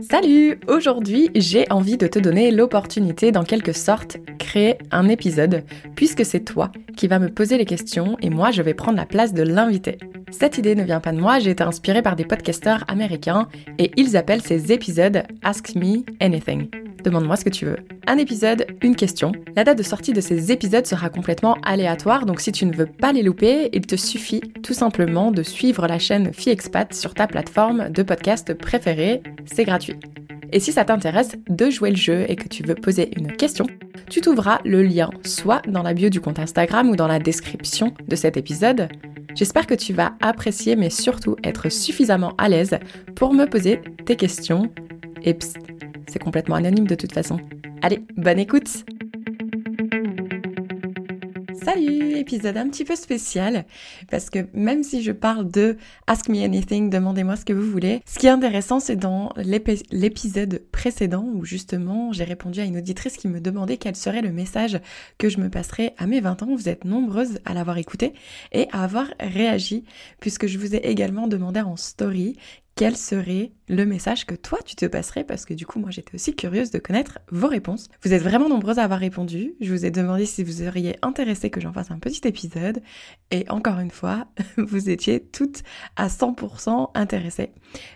Salut Aujourd'hui, j'ai envie de te donner l'opportunité d'en quelque sorte créer un épisode, puisque c'est toi qui vas me poser les questions et moi je vais prendre la place de l'invité. Cette idée ne vient pas de moi, j'ai été inspirée par des podcasteurs américains et ils appellent ces épisodes Ask Me Anything. Demande-moi ce que tu veux. Un épisode, une question. La date de sortie de ces épisodes sera complètement aléatoire, donc si tu ne veux pas les louper, il te suffit tout simplement de suivre la chaîne FiExpat sur ta plateforme de podcast préférée. C'est gratuit. Et si ça t'intéresse de jouer le jeu et que tu veux poser une question, tu trouveras le lien soit dans la bio du compte Instagram ou dans la description de cet épisode. J'espère que tu vas apprécier mais surtout être suffisamment à l'aise pour me poser tes questions. Et psst, c'est complètement anonyme de toute façon. Allez, bonne écoute Salut, épisode un petit peu spécial parce que même si je parle de Ask Me Anything, demandez-moi ce que vous voulez, ce qui est intéressant c'est dans l'épisode précédent où justement j'ai répondu à une auditrice qui me demandait quel serait le message que je me passerais à mes 20 ans. Vous êtes nombreuses à l'avoir écouté et à avoir réagi puisque je vous ai également demandé en story quel serait le message que toi tu te passerais parce que du coup moi j'étais aussi curieuse de connaître vos réponses. Vous êtes vraiment nombreuses à avoir répondu. Je vous ai demandé si vous seriez intéressé que j'en fasse un petit épisode et encore une fois vous étiez toutes à 100% intéressées.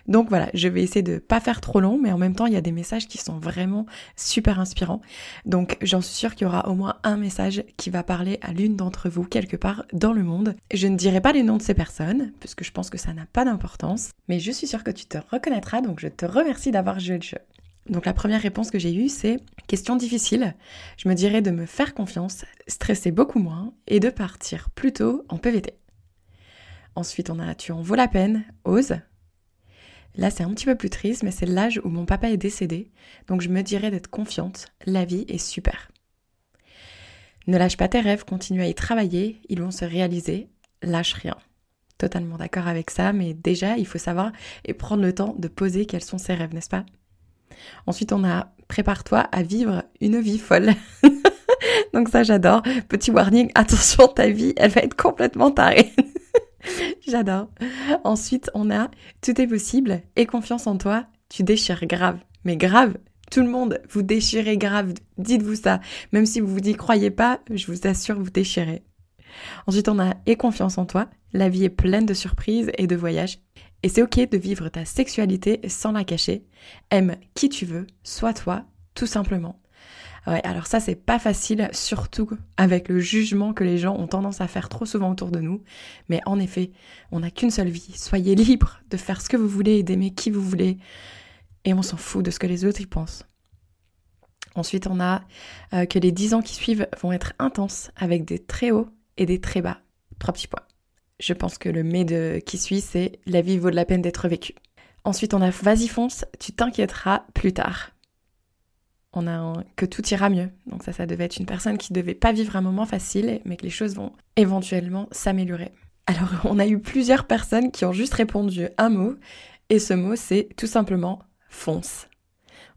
Donc voilà, je vais essayer de pas faire trop long mais en même temps il y a des messages qui sont vraiment super inspirants. Donc j'en suis sûre qu'il y aura au moins un message qui va parler à l'une d'entre vous quelque part dans le monde. Je ne dirai pas les noms de ces personnes puisque je pense que ça n'a pas d'importance mais je suis sûre que tu te reconnaîtras, donc je te remercie d'avoir joué le jeu. Donc la première réponse que j'ai eue, c'est question difficile. Je me dirais de me faire confiance, stresser beaucoup moins et de partir plutôt en PVT. Ensuite, on a tu en vaut la peine, ose. Là, c'est un petit peu plus triste, mais c'est l'âge où mon papa est décédé, donc je me dirais d'être confiante, la vie est super. Ne lâche pas tes rêves, continue à y travailler, ils vont se réaliser, lâche rien totalement d'accord avec ça, mais déjà, il faut savoir et prendre le temps de poser quels sont ses rêves, n'est-ce pas? Ensuite, on a prépare-toi à vivre une vie folle. Donc ça, j'adore. Petit warning, attention, ta vie, elle va être complètement tarée. j'adore. Ensuite, on a tout est possible et confiance en toi, tu déchires grave. Mais grave, tout le monde, vous déchirez grave. Dites-vous ça. Même si vous n'y croyez pas, je vous assure, vous déchirez. Ensuite, on a et confiance en toi. La vie est pleine de surprises et de voyages. Et c'est ok de vivre ta sexualité sans la cacher. Aime qui tu veux, sois toi, tout simplement. Ouais, alors ça c'est pas facile, surtout avec le jugement que les gens ont tendance à faire trop souvent autour de nous. Mais en effet, on n'a qu'une seule vie. Soyez libre de faire ce que vous voulez et d'aimer qui vous voulez. Et on s'en fout de ce que les autres y pensent. Ensuite, on a euh, que les dix ans qui suivent vont être intenses avec des très hauts et des très bas. Trois petits points. Je pense que le mais de qui suit, c'est la vie vaut de la peine d'être vécue. Ensuite, on a vas-y fonce, tu t'inquiéteras plus tard. On a que tout ira mieux. Donc ça, ça devait être une personne qui devait pas vivre un moment facile, mais que les choses vont éventuellement s'améliorer. Alors, on a eu plusieurs personnes qui ont juste répondu un mot, et ce mot, c'est tout simplement fonce.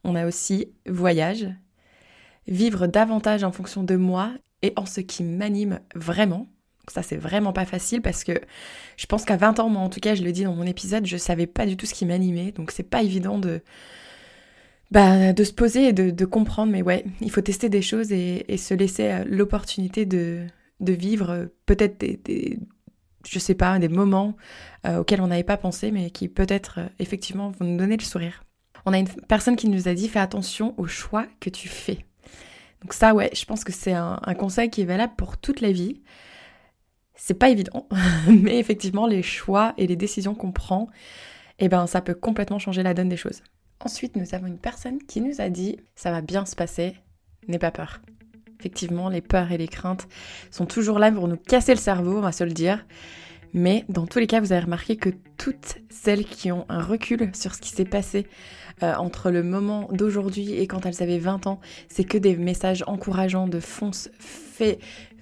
On a aussi voyage, vivre davantage en fonction de moi et en ce qui m'anime vraiment. Ça, c'est vraiment pas facile parce que je pense qu'à 20 ans, moi en tout cas, je le dis dans mon épisode, je savais pas du tout ce qui m'animait. Donc, c'est pas évident de, bah, de se poser et de, comprendre. Mais ouais, il faut tester des choses et, se laisser euh, l'opportunité de, de vivre euh, peut-être des, je sais pas, des moments euh, auxquels on n'avait pas pensé, mais qui peut-être effectivement vont nous donner le sourire. On a une personne qui nous a dit fais attention aux choix que tu fais. Donc ça, ouais, je pense que c'est un, conseil qui est valable pour toute la vie. C'est pas évident, mais effectivement, les choix et les décisions qu'on prend, eh ben, ça peut complètement changer la donne des choses. Ensuite, nous avons une personne qui nous a dit ça va bien se passer, n'aie pas peur. Effectivement, les peurs et les craintes sont toujours là pour nous casser le cerveau, on va se le dire. Mais dans tous les cas, vous avez remarqué que toutes celles qui ont un recul sur ce qui s'est passé euh, entre le moment d'aujourd'hui et quand elles avaient 20 ans, c'est que des messages encourageants de fonce, fais,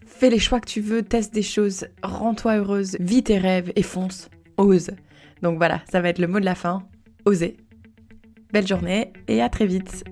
fais les choix que tu veux, teste des choses, rends-toi heureuse, vis tes rêves et fonce, ose. Donc voilà, ça va être le mot de la fin, oser. Belle journée et à très vite